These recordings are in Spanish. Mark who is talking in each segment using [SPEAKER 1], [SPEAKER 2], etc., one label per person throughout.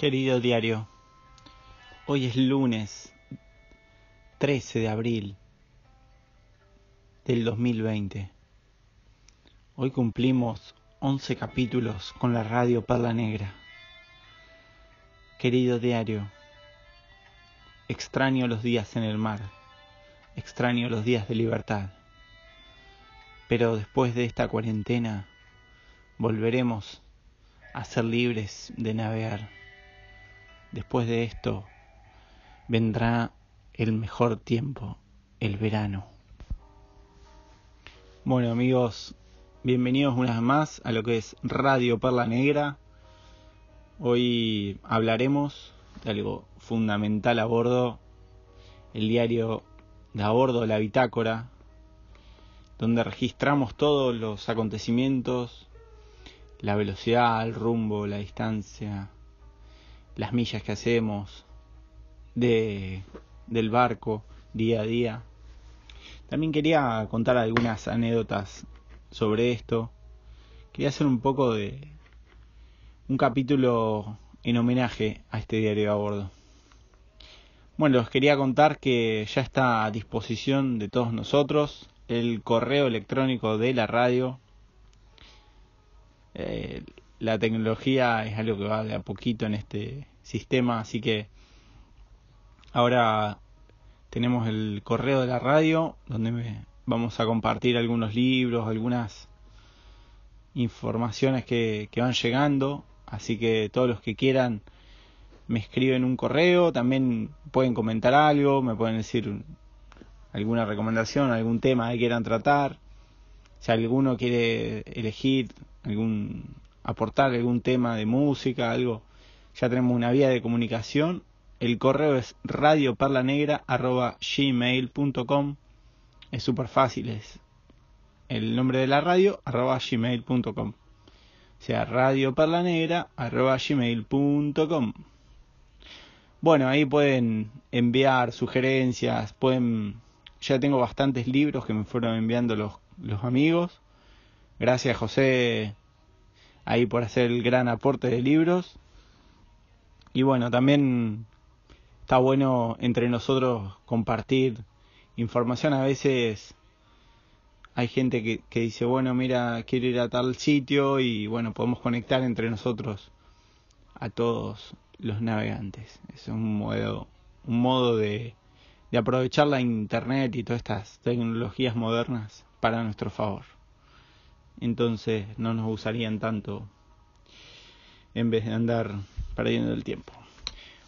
[SPEAKER 1] Querido diario, hoy es lunes 13 de abril del 2020. Hoy cumplimos 11 capítulos con la radio Perla Negra. Querido diario, extraño los días en el mar, extraño los días de libertad. Pero después de esta cuarentena volveremos a ser libres de navegar Después de esto vendrá el mejor tiempo, el verano. Bueno amigos, bienvenidos una vez más a lo que es Radio Perla Negra. Hoy hablaremos de algo fundamental a bordo, el diario de a bordo, la bitácora, donde registramos todos los acontecimientos, la velocidad, el rumbo, la distancia, las millas que hacemos de, del barco día a día. También quería contar algunas anécdotas sobre esto. Quería hacer un poco de un capítulo en homenaje a este diario a bordo. Bueno, les quería contar que ya está a disposición de todos nosotros el correo electrónico de la radio. Eh, la tecnología es algo que va de a poquito en este sistema, así que ahora tenemos el correo de la radio donde vamos a compartir algunos libros, algunas informaciones que, que van llegando, así que todos los que quieran me escriben un correo, también pueden comentar algo, me pueden decir alguna recomendación, algún tema que quieran tratar. Si alguno quiere elegir algún aportar algún tema de música, algo, ya tenemos una vía de comunicación. El correo es radioperlanegra.gmail.com Es súper fácil, es el nombre de la radio, arroba gmail.com. O sea, radioperlanegra.gmail.com Bueno, ahí pueden enviar sugerencias, pueden... Ya tengo bastantes libros que me fueron enviando los, los amigos. Gracias José ahí por hacer el gran aporte de libros. Y bueno, también está bueno entre nosotros compartir información. A veces hay gente que, que dice, bueno, mira, quiero ir a tal sitio y bueno, podemos conectar entre nosotros a todos los navegantes. Es un modo, un modo de, de aprovechar la internet y todas estas tecnologías modernas para nuestro favor entonces no nos usarían tanto en vez de andar perdiendo el tiempo.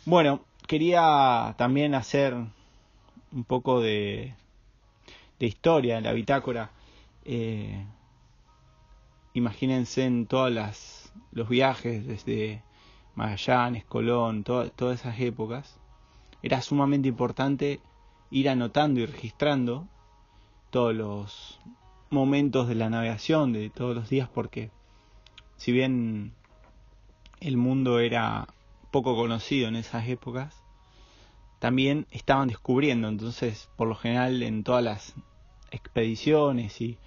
[SPEAKER 1] Bueno, quería también hacer un poco de, de historia en la bitácora. Eh, imagínense en todas las los viajes desde Magallanes, Colón, todas esas épocas. Era sumamente importante ir anotando y registrando todos los momentos de la navegación de todos los días porque si bien el mundo era poco conocido en esas épocas, también estaban descubriendo, entonces por lo general en todas las expediciones y,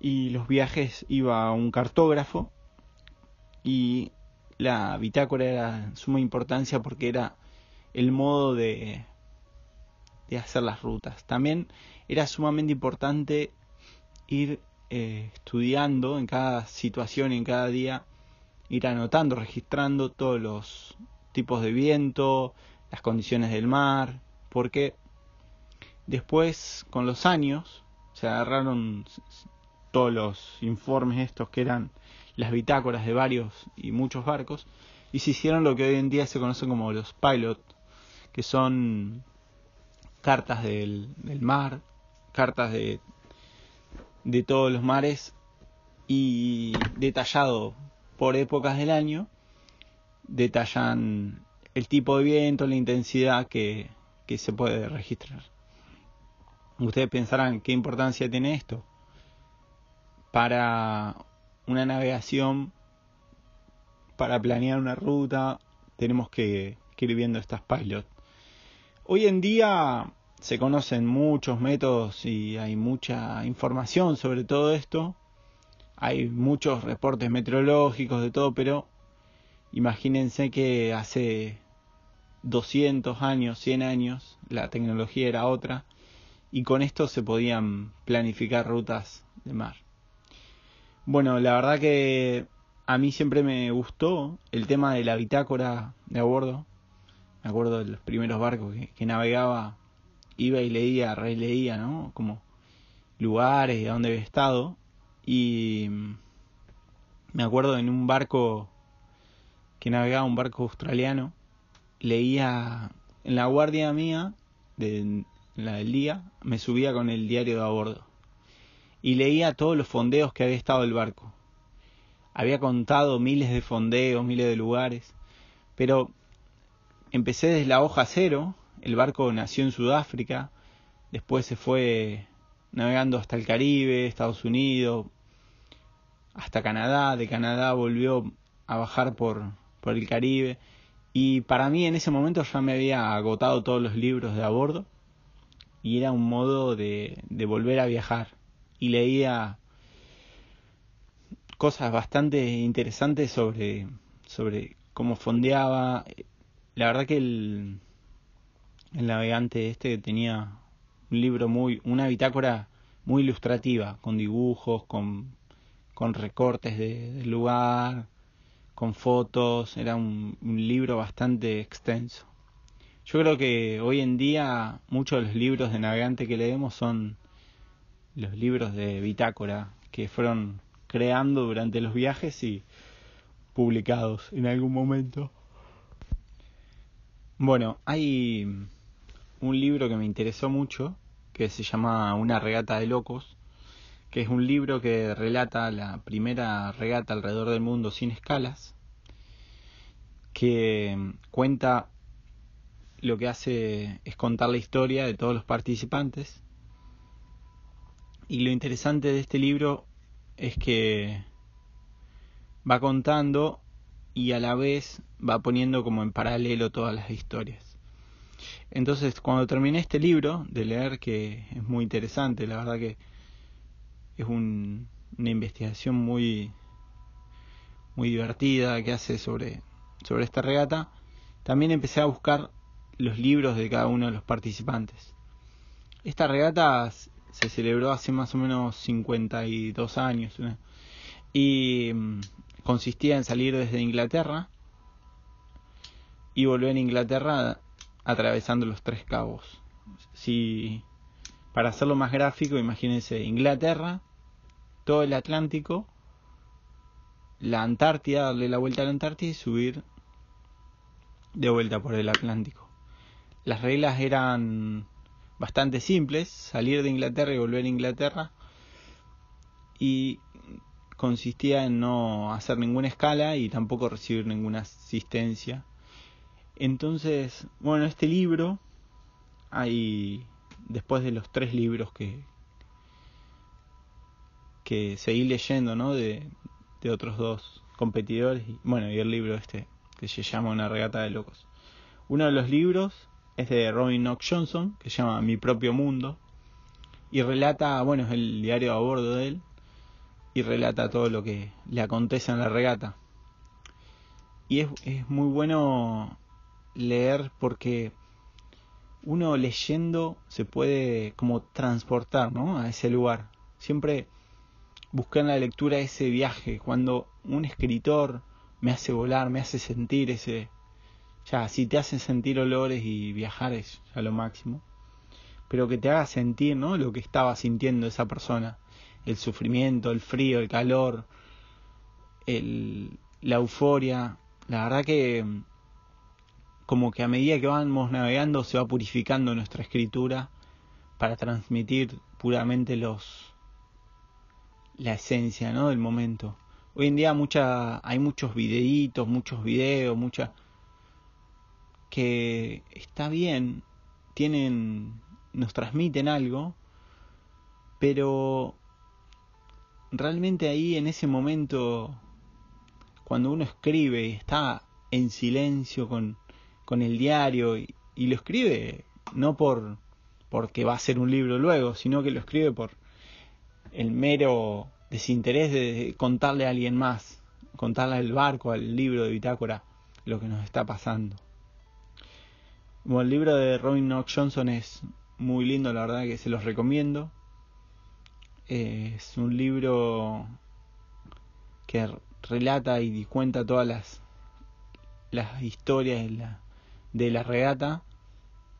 [SPEAKER 1] y los viajes iba un cartógrafo y la bitácora era de suma importancia porque era el modo de, de hacer las rutas. También era sumamente importante ir eh, estudiando en cada situación en cada día, ir anotando, registrando todos los tipos de viento, las condiciones del mar, porque después, con los años, se agarraron todos los informes estos que eran las bitácoras de varios y muchos barcos, y se hicieron lo que hoy en día se conocen como los pilot, que son cartas del, del mar, cartas de de todos los mares y detallado por épocas del año, detallan el tipo de viento, la intensidad que, se puede registrar. Ustedes pensarán qué importancia tiene esto para una navegación, para planear una ruta, tenemos que, que ir viendo estas pilots. Hoy en día se conocen muchos métodos y hay mucha información sobre todo esto. Hay muchos reportes meteorológicos de todo, pero imagínense que hace 200 años, 100 años, la tecnología era otra y con esto se podían planificar rutas de mar. Bueno, la verdad que a mí siempre me gustó el tema de la bitácora de a bordo. Me acuerdo de los primeros barcos que, navegaba, iba y leía, releía, ¿no? Como lugares de donde había estado. Y me acuerdo en un barco que navegaba, un barco australiano, leía en la guardia mía, de, la del día, me subía con el diario de a bordo y leía todos los fondeos que había estado el barco. Había contado miles de fondeos, miles de lugares, pero empecé desde la hoja cero, el barco nació en Sudáfrica, después se fue navegando hasta el Caribe, Estados Unidos, hasta Canadá, de Canadá volvió a bajar por, por el Caribe, y para mí en ese momento ya me había agotado todos los libros de a bordo, y era un modo de, de volver a viajar. Y leía cosas bastante interesantes sobre, sobre cómo fondeaba. La verdad que el, el navegante este tenía un libro muy, una bitácora muy ilustrativa, con dibujos, con, con recortes de, del lugar, con fotos, era un, un libro bastante extenso. Yo creo que hoy en día muchos de los libros de navegante que leemos son los libros de bitácora que fueron creando durante los viajes y publicados en algún momento. Bueno, hay un libro que me interesó mucho que se llama Una regata de locos, que es un libro que relata la primera regata alrededor del mundo sin escalas, que cuenta lo que hace es contar la historia de todos los participantes. Y lo interesante de este libro es que va contando y a la vez va poniendo como en paralelo todas las historias. Entonces, cuando terminé este libro de leer, que es muy interesante, la verdad que es una investigación muy, muy divertida que hace sobre, sobre esta regata, también empecé a buscar los libros de cada uno de los participantes. Esta regata se celebró hace más o menos 52 años y mm, consistía en salir desde Inglaterra y volver a Inglaterra atravesando los tres cabos. Si para hacerlo más gráfico, imagínense Inglaterra, todo el Atlántico, la Antártida, darle la vuelta a la Antártida y subir de vuelta por el Atlántico. Las reglas eran bastante simples, salir de Inglaterra y volver a Inglaterra. Y consistía en no hacer ninguna escala y tampoco recibir ninguna asistencia. Entonces, bueno, este libro hay después de los tres libros que que seguí leyendo, ¿no? De, de otros dos competidores y bueno, y el libro este que se llama Una regata de locos. Uno de los libros es de Robin Knox Johnson, que se llama Mi propio mundo, y relata, bueno, es el diario a bordo de él, y relata todo lo que le acontece en la regata. Y es, es muy bueno leer porque uno leyendo se puede como transportar ¿no? a ese lugar. Siempre buscar en la lectura ese viaje, cuando un escritor me hace volar, me hace sentir ese, ya, si te hace sentir olores y viajar es ya lo máximo, pero que te haga sentir, ¿no? Lo que estaba sintiendo esa persona, el sufrimiento, el frío, el calor, el, la euforia, la verdad que como que a medida que vamos navegando se va purificando nuestra escritura para transmitir puramente los la esencia, ¿no? del momento. Hoy en día mucha hay muchos videitos, muchos videos, mucha que está bien, tienen, nos transmiten algo, pero realmente ahí en ese momento, cuando uno escribe y está en silencio con, con el diario y, y, lo escribe no por porque va a ser un libro luego, sino que lo escribe por el mero desinterés de contarle a alguien más. contarle al barco, al libro de bitácora, lo que nos está pasando. Bueno, el libro de Robin Knox Johnson es muy lindo, la verdad que se los recomiendo. Es un libro que relata y cuenta todas las, las historias de la, de la regata.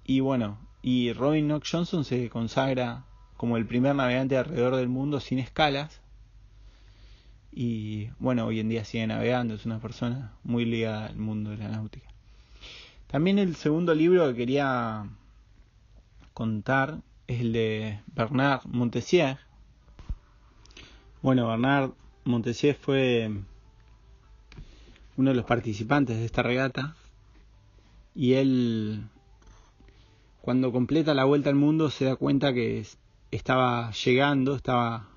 [SPEAKER 1] Y bueno, y Robin Knox Johnson se consagra como el primer navegante alrededor del mundo sin escalas. Y bueno, hoy en día sigue navegando, es una persona muy ligada al mundo de la náutica. También el segundo libro que quería contar es el de Bernard Montessier. Bueno, Bernard Montessier fue uno de los participantes de esta regata y él cuando completa la vuelta al mundo se da cuenta que estaba llegando, estaba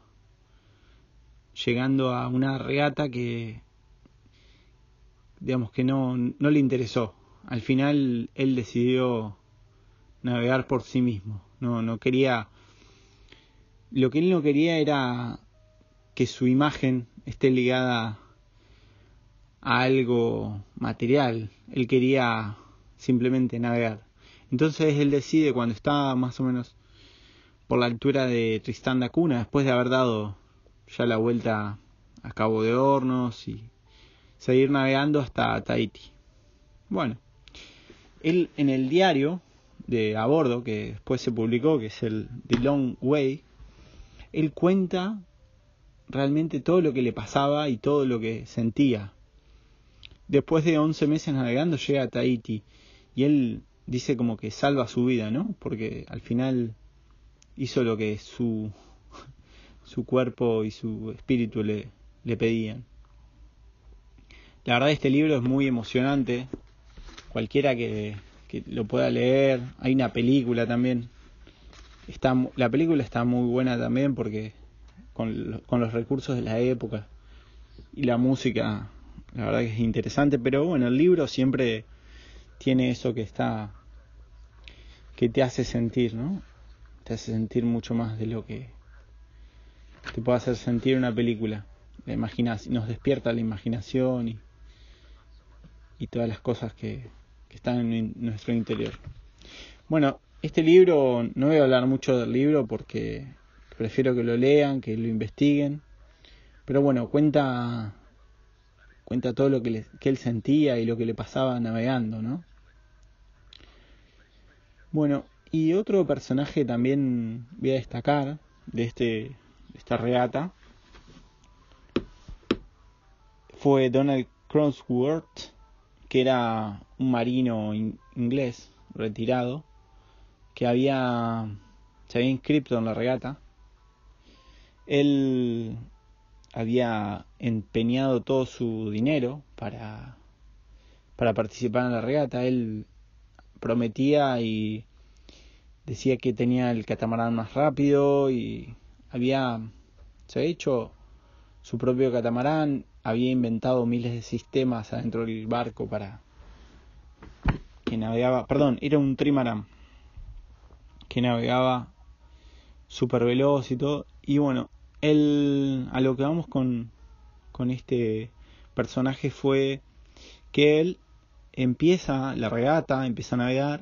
[SPEAKER 1] llegando a una regata que digamos que no, no le interesó. Al final él decidió navegar por sí mismo. No, no quería. Lo que él no quería era que su imagen esté ligada a algo material. Él quería simplemente navegar. Entonces él decide cuando está más o menos por la altura de Tristán da Cuna, después de haber dado ya la vuelta a Cabo de Hornos y seguir navegando hasta Tahiti. Bueno, él en el diario de a bordo que después se publicó, que es el The Long Way, él cuenta realmente todo lo que le pasaba y todo lo que sentía. Después de 11 meses navegando llega a Tahiti y él dice como que salva su vida, ¿no? Porque al final hizo lo que su, su cuerpo y su espíritu le, le pedían. La verdad este libro es muy emocionante. Cualquiera que, que lo pueda leer. Hay una película también. Está, la película está muy buena también porque con, con los recursos de la época y la música, la verdad que es interesante. Pero bueno, el libro siempre tiene eso que está que te hace sentir, ¿no? Te hace sentir mucho más de lo que te puede hacer sentir una película. La nos despierta la imaginación y, y todas las cosas que, que están en nuestro interior. Bueno, este libro, no voy a hablar mucho del libro porque prefiero que lo lean, que lo investiguen, pero bueno, cuenta cuenta todo lo que, que él sentía y lo que le pasaba navegando, ¿no? Bueno, y otro personaje también voy a destacar de, este, esta regata fue Donald Cronsworth, que era un marino inglés retirado que había se había inscrito en la regata. Él había empeñado todo su dinero para para participar en la regata. Él prometía y decía que tenía el catamarán más rápido y había se había hecho su propio catamarán había inventado miles de sistemas adentro del barco para que navegaba, perdón, era un trimaran que navegaba super veloz y todo. Y bueno, él, a lo que vamos con, con este personaje fue que él empieza la regata, empieza a navegar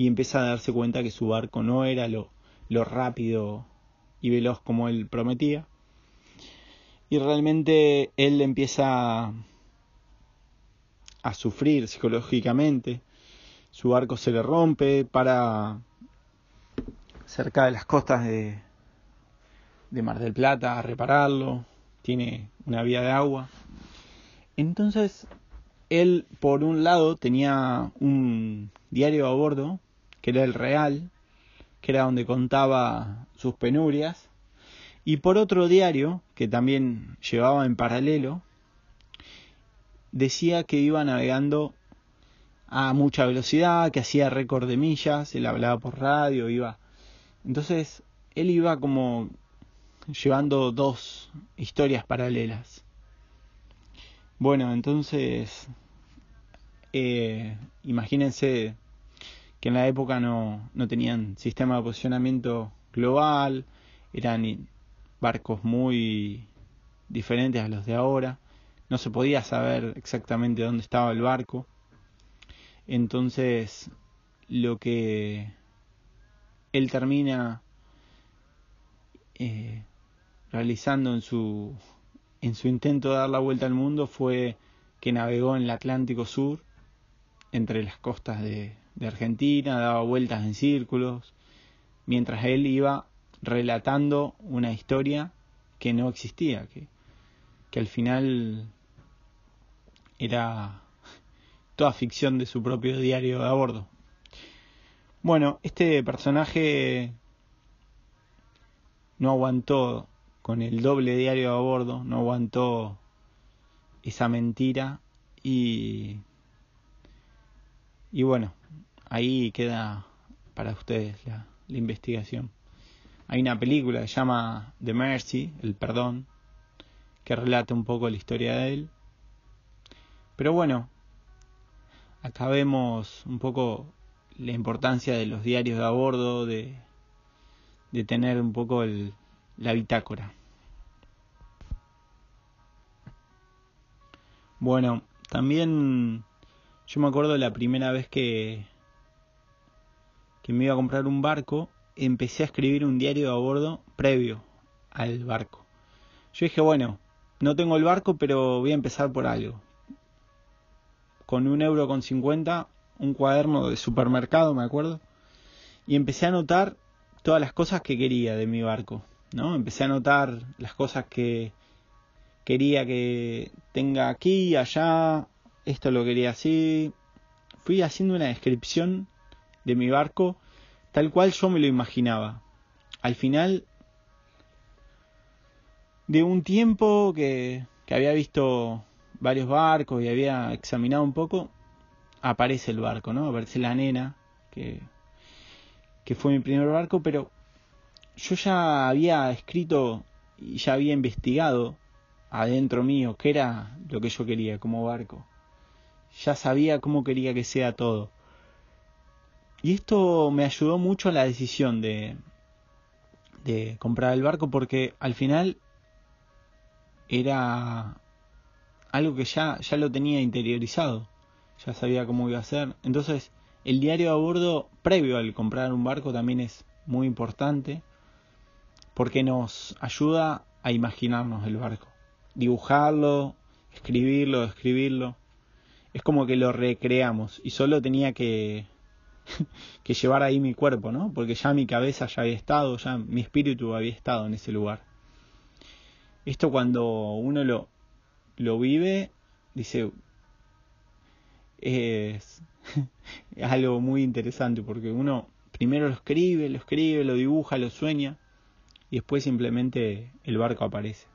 [SPEAKER 1] y empieza a darse cuenta que su barco no era lo, rápido y veloz como él prometía. Y realmente él empieza a sufrir psicológicamente, su barco se le rompe para cerca de las costas de, de Mar del Plata a repararlo, tiene una vía de agua. Entonces, él por un lado tenía un diario a bordo, que era el Real, que era donde contaba sus penurias, y por otro diario, que también llevaba en paralelo, decía que iba navegando a mucha velocidad, que hacía récord de millas, él hablaba por radio, iba. Entonces, él iba como llevando dos historias paralelas. Bueno, entonces, eh, imagínense que en la época no, no tenían sistema de posicionamiento global, eran barcos muy diferentes a los de ahora, no se podía saber exactamente dónde estaba el barco. Entonces, lo que él termina eh, realizando en su, en su intento de dar la vuelta al mundo fue que navegó en el Atlántico Sur, entre las costas de, de Argentina, daba vueltas en círculos, mientras él iba relatando una historia que no existía, que, que al final era toda ficción de su propio diario de a bordo. Bueno, este personaje no aguantó con el doble diario a bordo, no aguantó esa mentira y y bueno, ahí queda para ustedes la, investigación. Hay una película que se llama The Mercy, El Perdón, que relata un poco la historia de él. Pero bueno, acá vemos un poco la importancia de los diarios de a bordo, de, de tener un poco el, la bitácora. Bueno, también yo me acuerdo la primera vez que, que me iba a comprar un barco, empecé a escribir un diario a bordo previo al barco. Yo dije, bueno, no tengo el barco, pero voy a empezar por algo. Con un euro con cincuenta, un cuaderno de supermercado, me acuerdo, y empecé a anotar todas las cosas que quería de mi barco, ¿no? Empecé a anotar las cosas que quería que tenga aquí, allá, esto lo quería así. Fui haciendo una descripción de mi barco tal cual yo me lo imaginaba. Al final de un tiempo que, que había visto varios barcos y había examinado un poco, aparece el barco, ¿no? Aparece la nena, que, que fue mi primer barco, pero yo ya había escrito y ya había investigado adentro mío qué era lo que yo quería como barco. Ya sabía cómo quería que sea todo. Y esto me ayudó mucho a la decisión de, de comprar el barco porque al final era algo que ya, ya lo tenía interiorizado, ya sabía cómo iba a ser. Entonces, el diario a bordo previo al comprar un barco también es muy importante porque nos ayuda a imaginarnos el barco, dibujarlo, escribirlo, escribirlo. Es como que lo recreamos y solo tenía que que llevar ahí mi cuerpo, ¿no? Porque ya mi cabeza ya había estado, ya mi espíritu había estado en ese lugar. Esto cuando uno lo, lo vive, dice, es, es algo muy interesante porque uno primero lo escribe, lo escribe, lo dibuja, lo sueña y después simplemente el barco aparece.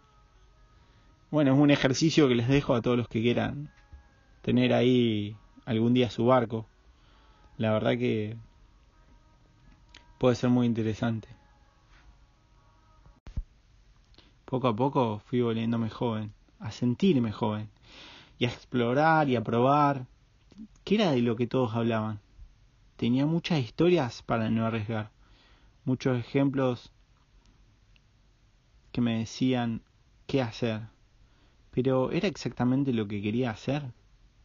[SPEAKER 1] Bueno, es un ejercicio que les dejo a todos los que quieran tener ahí algún día su barco. La verdad que puede ser muy interesante. Poco a poco fui volviéndome joven, a sentirme joven, y a explorar y a probar. ¿Qué era de lo que todos hablaban? Tenía muchas historias para no arriesgar, muchos ejemplos que me decían qué hacer, pero ¿era exactamente lo que quería hacer?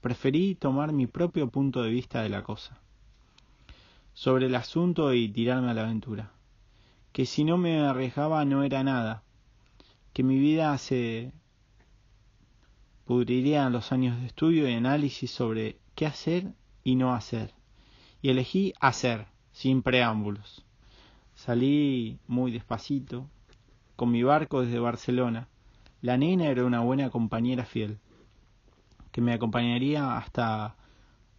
[SPEAKER 1] Preferí tomar mi propio punto de vista de la cosa sobre el asunto y tirarme a la aventura. Que si no me arriesgaba no era nada, que mi vida se pudriría en los años de estudio y análisis sobre qué hacer y no hacer. Y elegí hacer, sin preámbulos. Salí muy despacito, con mi barco desde Barcelona. La nena era una buena compañera fiel, que me acompañaría hasta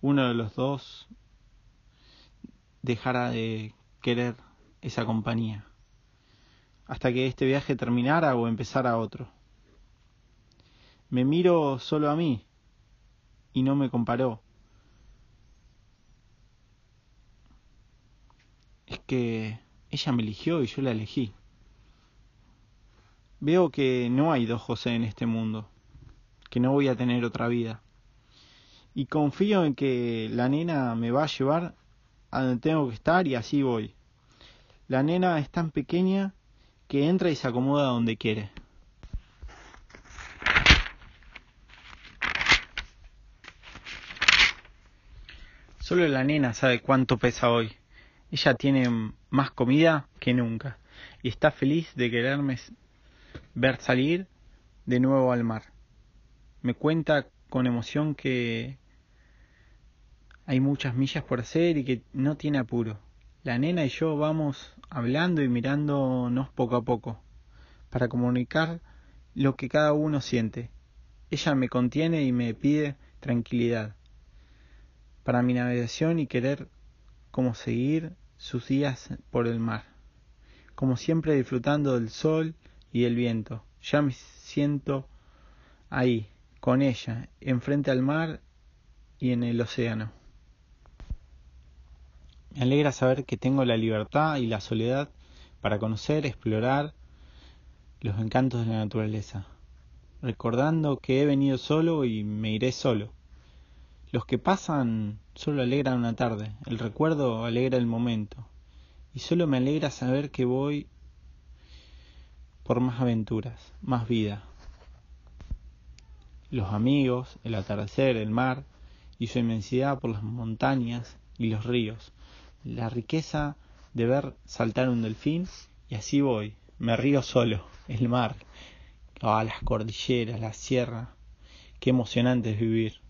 [SPEAKER 1] uno de los dos dejara de querer esa compañía, hasta que este viaje terminara o empezara otro. Me miro solo a mí y no me comparó. Es que ella me eligió y yo la elegí. Veo que no hay dos José en este mundo, que no voy a tener otra vida. Y confío en que la nena me va a llevar a donde tengo que estar y así voy. La nena es tan pequeña que entra y se acomoda donde quiere. Solo la nena sabe cuánto pesa hoy. Ella tiene más comida que nunca y está feliz de quererme ver salir de nuevo al mar. Me cuenta con emoción que hay muchas millas por hacer y que no tiene apuro. La nena y yo vamos hablando y mirándonos poco a poco para comunicar lo que cada uno siente. Ella me contiene y me pide tranquilidad para mi navegación y querer como seguir sus días por el mar, como siempre disfrutando del sol y el viento. Ya me siento ahí, con ella, enfrente al mar y en el océano. Me alegra saber que tengo la libertad y la soledad para conocer, explorar los encantos de la naturaleza, recordando que he venido solo y me iré solo. Los que pasan solo alegran una tarde, el recuerdo alegra el momento, y solo me alegra saber que voy por más aventuras, más vida. Los amigos, el atardecer, el mar y su inmensidad por las montañas y los ríos, la riqueza de ver saltar un delfín y así voy, me río solo, el mar, ah, las cordilleras, la sierra, qué emocionante es vivir.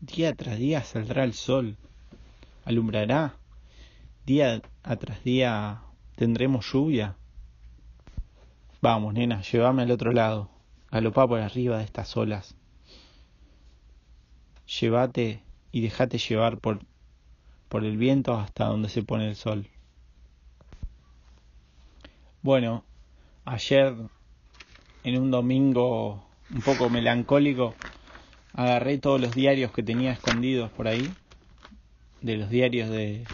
[SPEAKER 1] Día tras día saldrá el sol, alumbrará, día tras día tendremos lluvia. Vamos, nena, llévame al otro lado, galopá por arriba de estas olas. Llévate y déjate llevar por por el viento hasta donde se pone el sol. Bueno, ayer en un domingo un poco melancólico agarré todos los diarios que tenía escondidos por ahí, de los diarios de,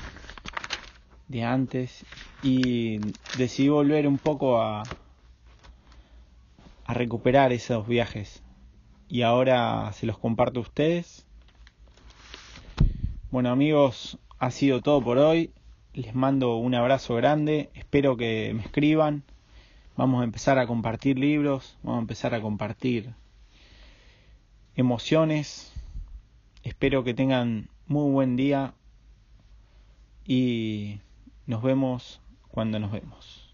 [SPEAKER 1] de antes, y decidí volver un poco a, a recuperar esos viajes. Y ahora se los comparto a ustedes. Bueno amigos, ha sido todo por hoy. Les mando un abrazo grande. Espero que me escriban. Vamos a empezar a compartir libros. Vamos a empezar a compartir emociones. Espero que tengan muy buen día. Y nos vemos cuando nos vemos.